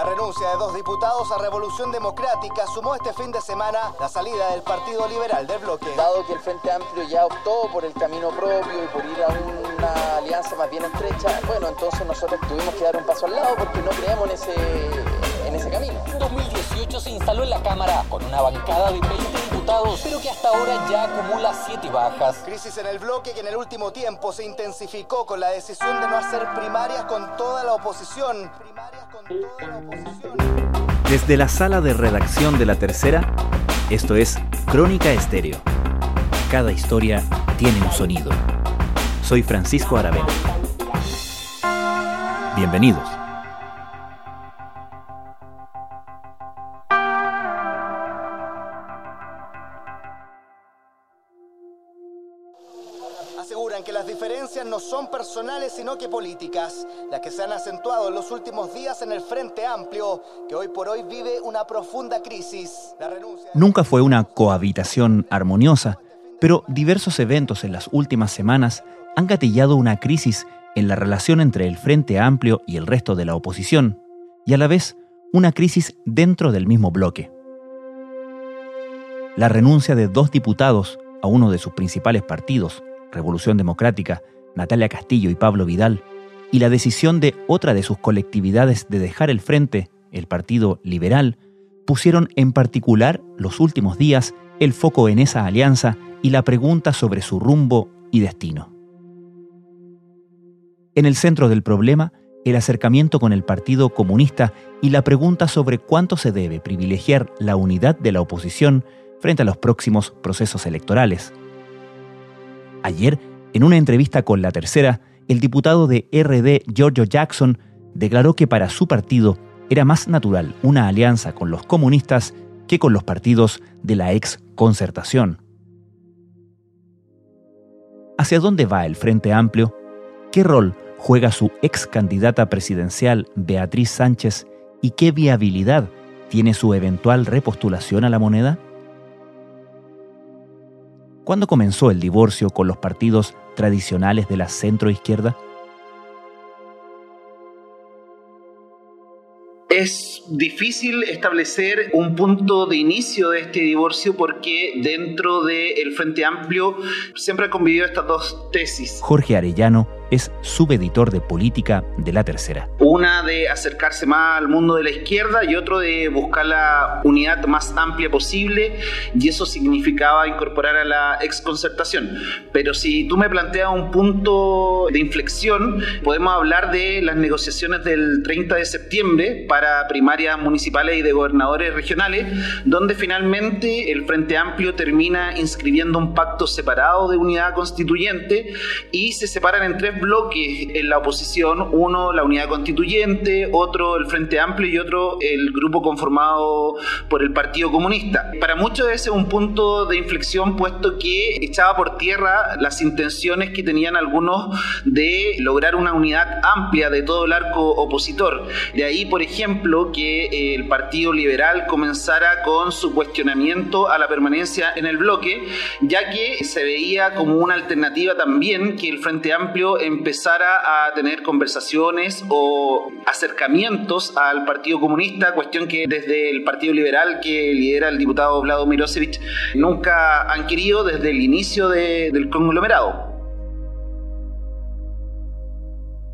La renuncia de dos diputados a Revolución Democrática sumó este fin de semana la salida del Partido Liberal del bloque. Dado que el Frente Amplio ya optó por el camino propio y por ir a una alianza más bien estrecha, bueno, entonces nosotros tuvimos que dar un paso al lado porque no creemos en ese, en ese camino. En 2018 se instaló en la Cámara con una bancada de 20 pero que hasta ahora ya acumula 7 bajas. Crisis en el bloque que en el último tiempo se intensificó con la decisión de no hacer primarias con toda la oposición. Primarias con toda la oposición. Desde la sala de redacción de La Tercera, esto es Crónica Estéreo. Cada historia tiene un sonido. Soy Francisco Aravena. Bienvenidos. Políticas, las que se han acentuado en los últimos días en el Frente Amplio, que hoy por hoy vive una profunda crisis. La renuncia Nunca fue una cohabitación armoniosa, pero diversos eventos en las últimas semanas han gatillado una crisis en la relación entre el Frente Amplio y el resto de la oposición, y a la vez una crisis dentro del mismo bloque. La renuncia de dos diputados a uno de sus principales partidos, Revolución Democrática, Natalia Castillo y Pablo Vidal, y la decisión de otra de sus colectividades de dejar el frente, el Partido Liberal, pusieron en particular los últimos días el foco en esa alianza y la pregunta sobre su rumbo y destino. En el centro del problema, el acercamiento con el Partido Comunista y la pregunta sobre cuánto se debe privilegiar la unidad de la oposición frente a los próximos procesos electorales. Ayer, en una entrevista con La Tercera, el diputado de RD Giorgio Jackson declaró que para su partido era más natural una alianza con los comunistas que con los partidos de la ex concertación. ¿Hacia dónde va el Frente Amplio? ¿Qué rol juega su ex candidata presidencial Beatriz Sánchez y qué viabilidad tiene su eventual repostulación a la moneda? ¿Cuándo comenzó el divorcio con los partidos tradicionales de la centroizquierda? Es difícil establecer un punto de inicio de este divorcio porque dentro del Frente Amplio siempre han convivido estas dos tesis. Jorge Arellano es subeditor de política de La Tercera. Una de acercarse más al mundo de la izquierda y otro de buscar la unidad más amplia posible y eso significaba incorporar a la exconcertación. Pero si tú me planteas un punto de inflexión, podemos hablar de las negociaciones del 30 de septiembre para primarias municipales y de gobernadores regionales, donde finalmente el Frente Amplio termina inscribiendo un pacto separado de unidad constituyente y se separan en tres bloques en la oposición, uno la unidad constituyente, otro el Frente Amplio y otro el grupo conformado por el Partido Comunista. Para muchos ese es un punto de inflexión puesto que echaba por tierra las intenciones que tenían algunos de lograr una unidad amplia de todo el arco opositor. De ahí, por ejemplo, que el Partido Liberal comenzara con su cuestionamiento a la permanencia en el bloque, ya que se veía como una alternativa también que el Frente Amplio empezara a tener conversaciones o acercamientos al Partido Comunista, cuestión que desde el Partido Liberal que lidera el diputado Vlado Mirosevic nunca han querido desde el inicio de- del conglomerado.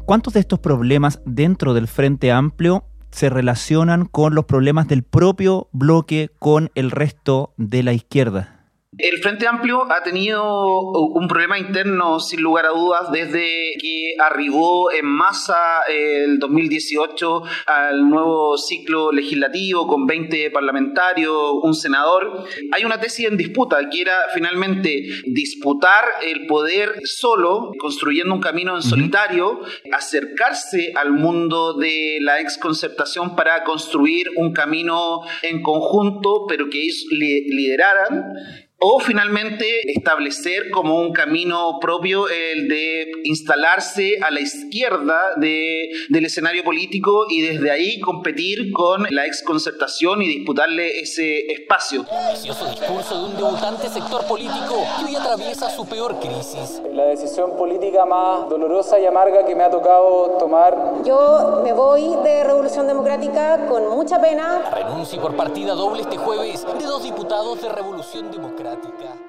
¿Cuántos de estos problemas dentro del Frente Amplio se relacionan con los problemas del propio bloque con el resto de la izquierda? El Frente Amplio ha tenido un problema interno, sin lugar a dudas, desde que arribó en masa el 2018 al nuevo ciclo legislativo con 20 parlamentarios, un senador. Hay una tesis en disputa que era finalmente disputar el poder solo, construyendo un camino en solitario, acercarse al mundo de la exconcertación para construir un camino en conjunto, pero que ellos li- lideraran o finalmente establecer como un camino propio el de instalarse a la izquierda de, del escenario político y desde ahí competir con la exconcertación y disputarle ese espacio. Precioso discurso de un debutante sector político que hoy atraviesa su peor crisis. La decisión política más dolorosa y amarga que me ha tocado tomar. Yo me voy de Revolución Democrática con mucha pena. Renuncia por partida doble este jueves de dos diputados de Revolución Democrática.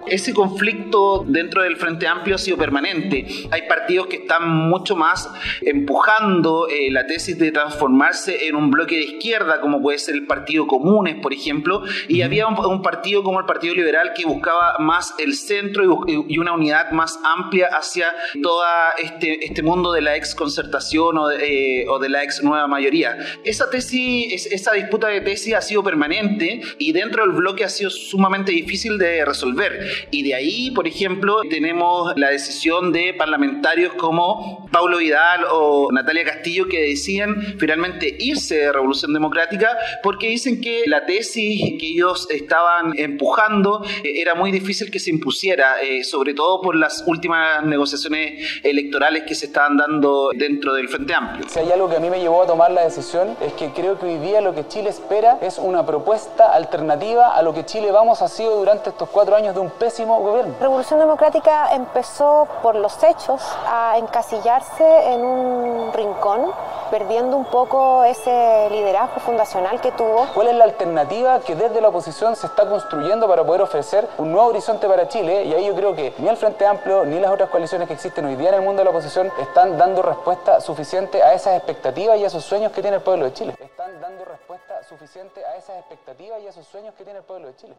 Ese conflicto dentro del Frente Amplio ha sido permanente. Hay partidos que están mucho más empujando eh, la tesis de transformarse en un bloque de izquierda, como puede ser el Partido Comunes, por ejemplo, y había un, partido como el Partido Liberal que buscaba más el centro y, una unidad más amplia hacia todo este, este mundo de la ex concertación o de, eh, o de la ex nueva mayoría. Esa tesis, esa disputa de tesis ha sido permanente y dentro del bloque ha sido sumamente difícil de resolver. Y de ahí, por ejemplo, tenemos la decisión de parlamentarios como Paulo Vidal o Natalia Castillo que deciden finalmente irse de Revolución Democrática porque dicen que la tesis que ellos estaban empujando eh, era muy difícil que se impusiera, eh, sobre todo por las últimas negociaciones electorales que se estaban dando dentro del Frente Amplio. Si hay algo que a mí me llevó a tomar la decisión es que creo que hoy día lo que Chile espera es una propuesta alternativa a lo que Chile vamos ha sido durante estos cuatro años de un pésimo gobierno. Revolución Democrática empezó por los hechos a encasillarse en un rincón, perdiendo un poco ese liderazgo fundacional que tuvo. ¿Cuál es la alternativa que desde la oposición se está construyendo para poder ofrecer un nuevo horizonte para Chile? Y ahí yo creo que ni el Frente Amplio ni las otras coaliciones que existen hoy día en el mundo de la oposición están dando respuesta suficiente a esas expectativas y a esos sueños que tiene el pueblo de Chile. Están dando respuesta suficiente a esas expectativas y a esos sueños que tiene el pueblo de Chile.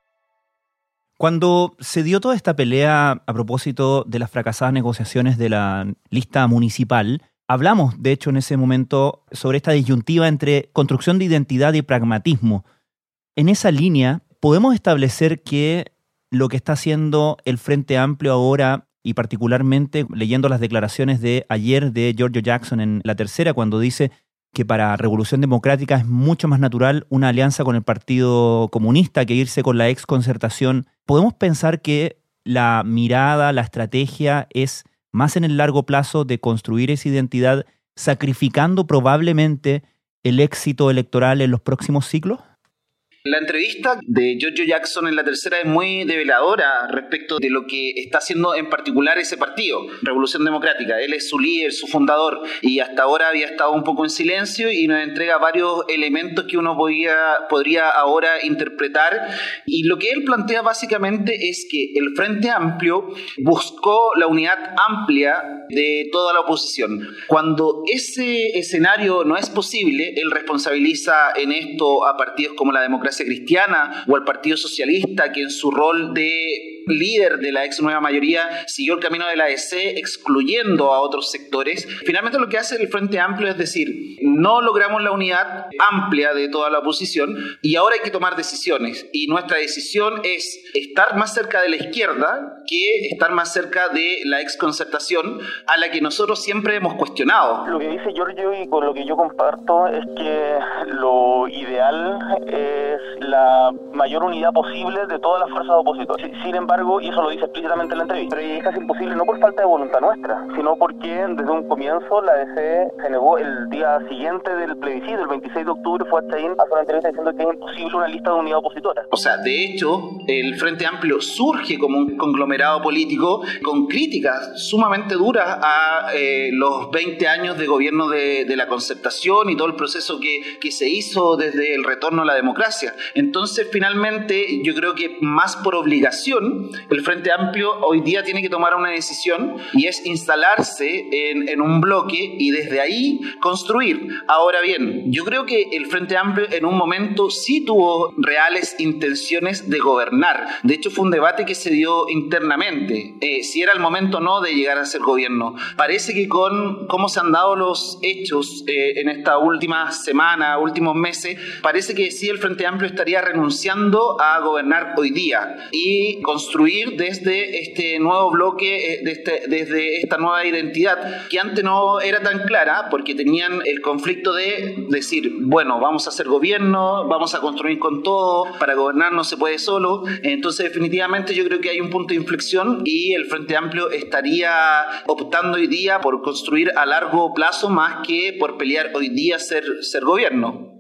Cuando se dio toda esta pelea a propósito de las fracasadas negociaciones de la lista municipal, hablamos, de hecho, en ese momento sobre esta disyuntiva entre construcción de identidad y pragmatismo. En esa línea, podemos establecer que lo que está haciendo el Frente Amplio ahora, y particularmente leyendo las declaraciones de ayer de Giorgio Jackson en la tercera, cuando dice que para Revolución Democrática es mucho más natural una alianza con el Partido Comunista que irse con la ex concertación. ¿Podemos pensar que la mirada, la estrategia es más en el largo plazo de construir esa identidad, sacrificando probablemente el éxito electoral en los próximos ciclos? La entrevista de Giorgio Jackson en la tercera es muy develadora respecto de lo que está haciendo en particular ese partido, Revolución Democrática. Él es su líder, su fundador, y hasta ahora había estado un poco en silencio y nos entrega varios elementos que uno podía, podría ahora interpretar. Y lo que él plantea básicamente es que el Frente Amplio buscó la unidad amplia de toda la oposición. Cuando ese escenario no es posible, él responsabiliza en esto a partidos como la democracia cristiana o al Partido Socialista, que en su rol de líder de la ex nueva mayoría siguió el camino de la EC excluyendo a otros sectores. Finalmente lo que hace el Frente Amplio es decir, no logramos la unidad amplia de toda la oposición y ahora hay que tomar decisiones. Y nuestra decisión es estar más cerca de la izquierda que estar más cerca de la ex concertación a la que nosotros siempre hemos cuestionado. Lo que dice Giorgio y con lo que yo comparto es que lo ideal es la mayor unidad posible de todas las fuerzas opositoras. Sin embargo, y eso lo dice explícitamente en la entrevista, pero es casi imposible no por falta de voluntad nuestra, sino porque desde un comienzo la DC se negó el día siguiente del plebiscito, el 26 de octubre, fue hasta ahí a hacer una entrevista diciendo que es imposible una lista de unidad opositora. O sea, de hecho, el Frente Amplio surge como un conglomerado político con críticas sumamente duras a eh, los 20 años de gobierno de, de, la concertación y todo el proceso que, que se hizo desde el retorno a la democracia. Entonces, finalmente, yo creo que más por obligación, el Frente Amplio hoy día tiene que tomar una decisión y es instalarse en, un bloque y desde ahí construir. Ahora bien, yo creo que el Frente Amplio en un momento sí tuvo reales intenciones de gobernar. De hecho, fue un debate que se dio internamente, eh, si era el momento o no de llegar a ser gobierno. Parece que con cómo se han dado los hechos eh, en esta última semana, últimos meses, parece que sí el Frente Amplio estaría renunciando a gobernar hoy día y construir construir desde este nuevo bloque, eh, este, desde esta nueva identidad, que antes no era tan clara porque tenían el conflicto de decir, bueno, vamos a hacer gobierno, vamos a construir con todo, para gobernar no se puede solo. Entonces, definitivamente yo creo que hay un punto de inflexión y el Frente Amplio estaría optando hoy día por construir a largo plazo más que por pelear hoy día ser, ser gobierno.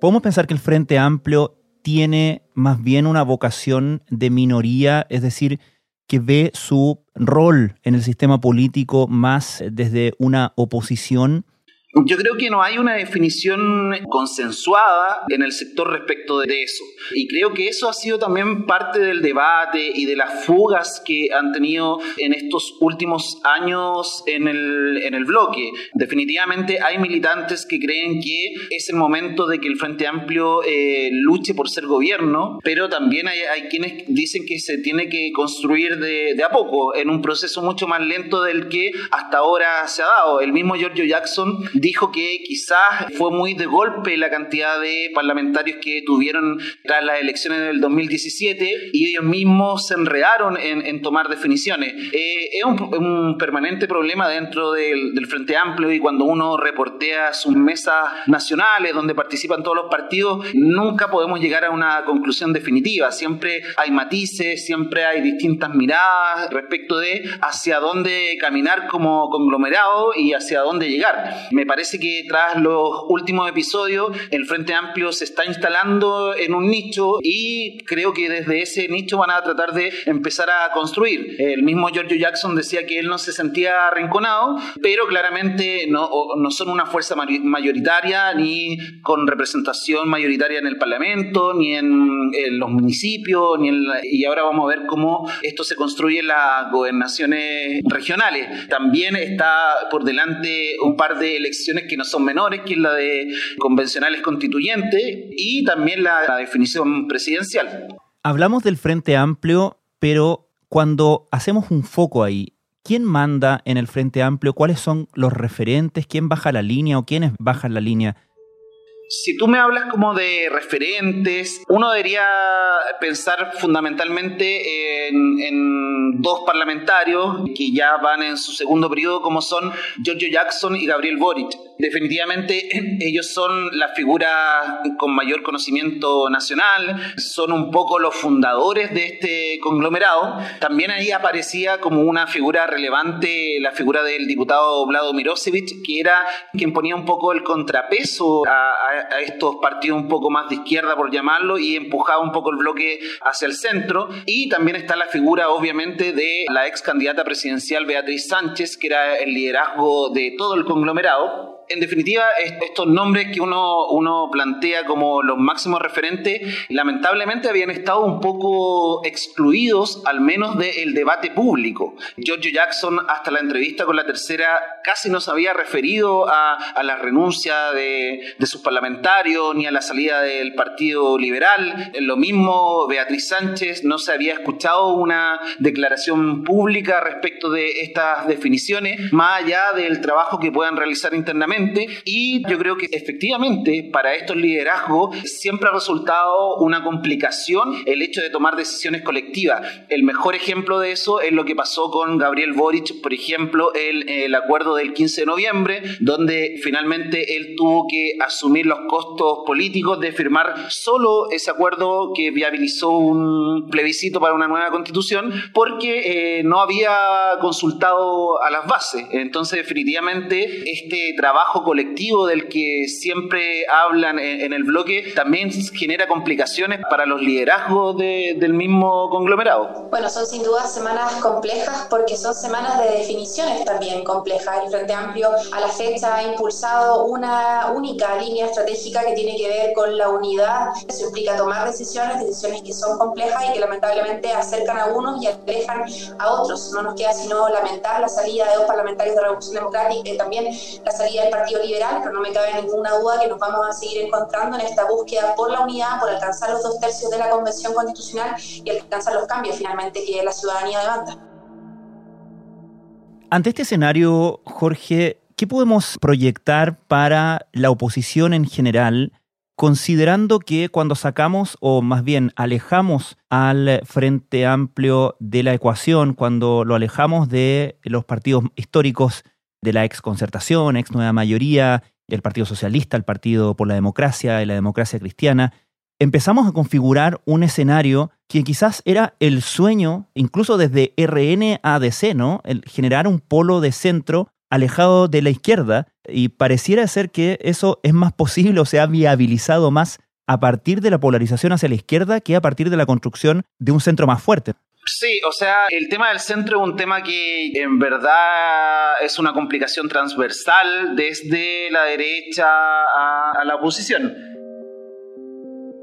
¿Podemos pensar que el Frente Amplio tiene más bien una vocación de minoría, es decir, que ve su rol en el sistema político más desde una oposición yo creo que no hay una definición consensuada en el sector respecto de eso. Y creo que eso ha sido también parte del debate y de las fugas que han tenido en estos últimos años en el, en el bloque. Definitivamente hay militantes que creen que es el momento de que el Frente Amplio eh, luche por ser gobierno, pero también hay, hay, quienes dicen que se tiene que construir de, de a poco, en un proceso mucho más lento del que hasta ahora se ha dado. El mismo Giorgio Jackson dijo que quizás fue muy de golpe la cantidad de parlamentarios que tuvieron tras las elecciones del 2017 y ellos mismos se enredaron en, tomar definiciones. Eh, es un, permanente problema dentro del, Frente Amplio y cuando uno reportea sus mesas nacionales donde participan todos los partidos, nunca podemos llegar a una conclusión definitiva. Siempre hay matices, siempre hay distintas miradas respecto de hacia dónde caminar como conglomerado y hacia dónde llegar. Parece que tras los últimos episodios el Frente Amplio se está instalando en un nicho y creo que desde ese nicho van a tratar de empezar a construir. El mismo Giorgio Jackson decía que él no se sentía arrinconado, pero claramente no, no son una fuerza mayoritaria ni con representación mayoritaria en el Parlamento, ni en, los municipios, ni en y ahora vamos a ver cómo esto se construye en las gobernaciones regionales. También está por delante un par de elecciones que no son menores, que es la de convencionales constituyentes y también la, definición presidencial. Hablamos del Frente Amplio, pero cuando hacemos un foco ahí, ¿quién manda en el Frente Amplio? ¿Cuáles son los referentes? ¿Quién baja la línea o quiénes bajan la línea? Si tú me hablas como de referentes, uno debería pensar fundamentalmente en, dos parlamentarios que ya van en su segundo periodo, como son Giorgio Jackson y Gabriel Boric. Definitivamente ellos son la figura con mayor conocimiento nacional, son un poco los fundadores de este conglomerado. También ahí aparecía como una figura relevante la figura del diputado Vlado Mirosevic, que era quien ponía un poco el contrapeso a a, estos partidos un poco más de izquierda, por llamarlo, y empujaba un poco el bloque hacia el centro. Y también está la figura, obviamente, de la ex candidata presidencial Beatriz Sánchez, que era el liderazgo de todo el conglomerado en definitiva, estos nombres que uno, uno plantea como los máximos referentes, lamentablemente habían estado un poco excluidos, al menos del debate público. Giorgio Jackson, hasta la entrevista con la tercera, casi no se había referido a, la renuncia de, de, sus parlamentarios ni a la salida del Partido Liberal. Lo mismo, Beatriz Sánchez, no se había escuchado una declaración pública respecto de estas definiciones, más allá del trabajo que puedan realizar internamente y yo creo que efectivamente para estos liderazgos siempre ha resultado una complicación el hecho de tomar decisiones colectivas. El mejor ejemplo de eso es lo que pasó con Gabriel Boric, por ejemplo, el, el acuerdo del 15 de noviembre, donde finalmente él tuvo que asumir los costos políticos de firmar solo ese acuerdo que viabilizó un plebiscito para una nueva constitución, porque eh, no había consultado a las bases. Entonces, definitivamente, este trabajo colectivo del que siempre hablan en, el bloque también genera complicaciones para los liderazgos del mismo conglomerado. Bueno, son sin duda semanas complejas porque son semanas de definiciones también complejas. El Frente Amplio a la fecha ha impulsado una única línea estratégica que tiene que ver con la unidad. Eso implica tomar decisiones, decisiones que son complejas y que lamentablemente acercan a unos y alejan a otros. No nos queda sino lamentar la salida de dos parlamentarios de la Revolución Democrática y también la salida del Partido Liberal, pero no me cabe ninguna duda que nos vamos a seguir encontrando en esta búsqueda por la unidad, por alcanzar los dos tercios de la Convención Constitucional y alcanzar los cambios finalmente que la ciudadanía demanda. Ante este escenario, Jorge, ¿qué podemos proyectar para la oposición en general considerando que cuando sacamos, o más bien alejamos al Frente Amplio de la ecuación, cuando lo alejamos de los partidos históricos de la ex concertación, ex nueva mayoría, el Partido Socialista, el Partido por la Democracia y la Democracia Cristiana, empezamos a configurar un escenario que quizás era el sueño, incluso desde RN a DC, ¿no? El generar un polo de centro alejado de la izquierda y pareciera ser que eso es más posible o se ha viabilizado más a partir de la polarización hacia la izquierda que a partir de la construcción de un centro más fuerte. Sí, o sea, el tema del centro es un tema que en verdad es una complicación transversal desde la derecha a, la oposición.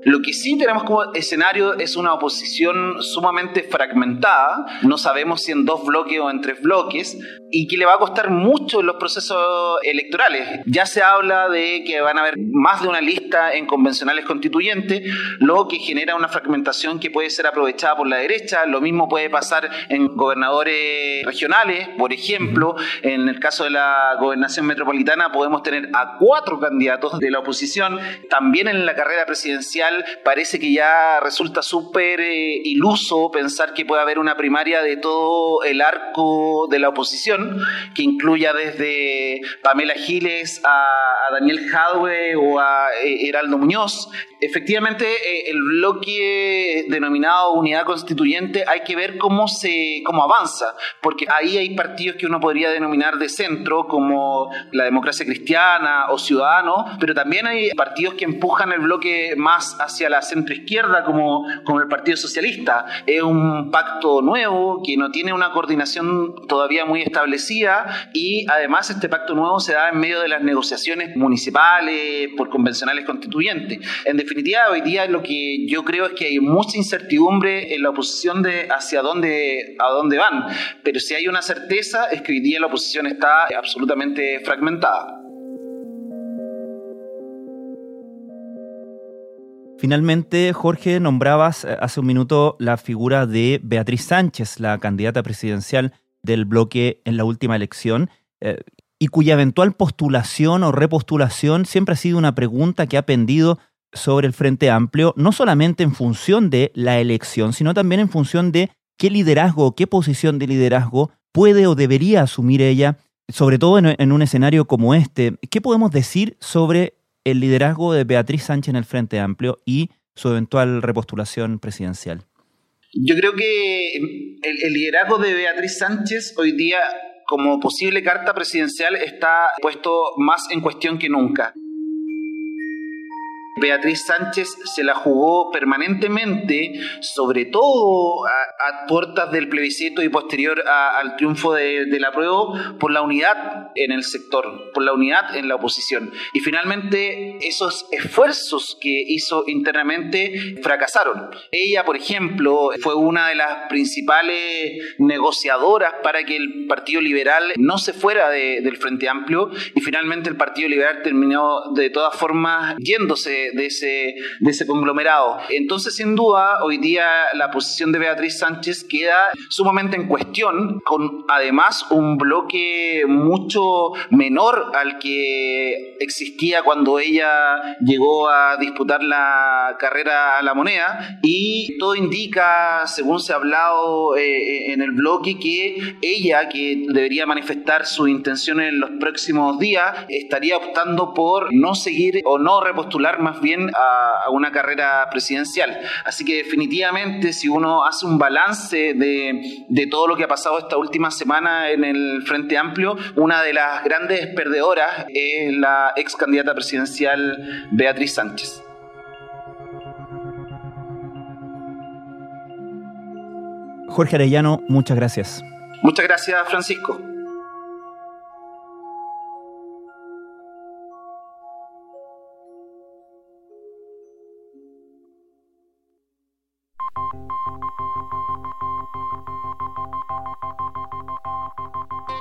Lo que sí tenemos como escenario es una oposición sumamente fragmentada, no sabemos si en dos bloques o en tres bloques, y que le va a costar mucho en los procesos electorales. Ya se habla de que van a haber más de una lista en convencionales constituyentes, lo que genera una fragmentación que puede ser aprovechada por la derecha. Lo mismo puede pasar en gobernadores regionales, por ejemplo. En el caso de la gobernación metropolitana podemos tener a cuatro candidatos de la oposición. También en la carrera presidencial parece que ya resulta súper eh, iluso pensar que puede haber una primaria de todo el arco de la oposición que incluya desde Pamela Giles a, Daniel Jadwe o a eh, Heraldo Muñoz. Efectivamente, eh, el bloque denominado Unidad Constituyente hay que ver cómo, se, cómo avanza, porque ahí hay partidos que uno podría denominar de centro, como la democracia cristiana o ciudadano, pero también hay partidos que empujan el bloque más hacia la centroizquierda, como, como el Partido Socialista. Es un pacto nuevo que no tiene una coordinación todavía muy estable y además este pacto nuevo se da en medio de las negociaciones municipales por convencionales constituyentes. En definitiva, hoy día lo que yo creo es que hay mucha incertidumbre en la oposición de hacia dónde, a dónde van, pero si hay una certeza es que hoy día la oposición está absolutamente fragmentada. Finalmente, Jorge, nombrabas eh, hace un minuto la figura de Beatriz Sánchez, la candidata presidencial del bloque en la última elección eh, y cuya eventual postulación o repostulación siempre ha sido una pregunta que ha pendido sobre el Frente Amplio, no solamente en función de la elección, sino también en función de qué liderazgo, qué posición de liderazgo puede o debería asumir ella, sobre todo en, en un escenario como este. ¿Qué podemos decir sobre el liderazgo de Beatriz Sánchez en el Frente Amplio y su eventual repostulación presidencial? Yo creo que el, liderazgo de Beatriz Sánchez hoy día como posible carta presidencial está puesto más en cuestión que nunca. Beatriz Sánchez se la jugó permanentemente, sobre todo a, puertas del plebiscito y posterior al triunfo de, la prueba, por la unidad en el sector, por la unidad en la oposición. Y finalmente esos esfuerzos que hizo internamente fracasaron. Ella, por ejemplo, fue una de las principales negociadoras para que el Partido Liberal no se fuera del Frente Amplio y finalmente el Partido Liberal terminó de todas formas yéndose de, ese, de ese conglomerado. Entonces, sin duda, hoy día la posición de Beatriz Sánchez queda sumamente en cuestión, con además un bloque mucho menor al que existía cuando ella llegó a disputar la carrera a la moneda y todo indica, según se ha hablado eh, en el bloque, que ella, que debería manifestar su intención en los próximos días, estaría optando por no seguir o no repostular más bien a, una carrera presidencial. Así que definitivamente si uno hace un balance de, de todo lo que ha pasado esta última semana en el Frente Amplio, una de las grandes perdedoras es la ex candidata presidencial Beatriz Sánchez. Jorge Arellano, muchas gracias. Muchas gracias, Francisco.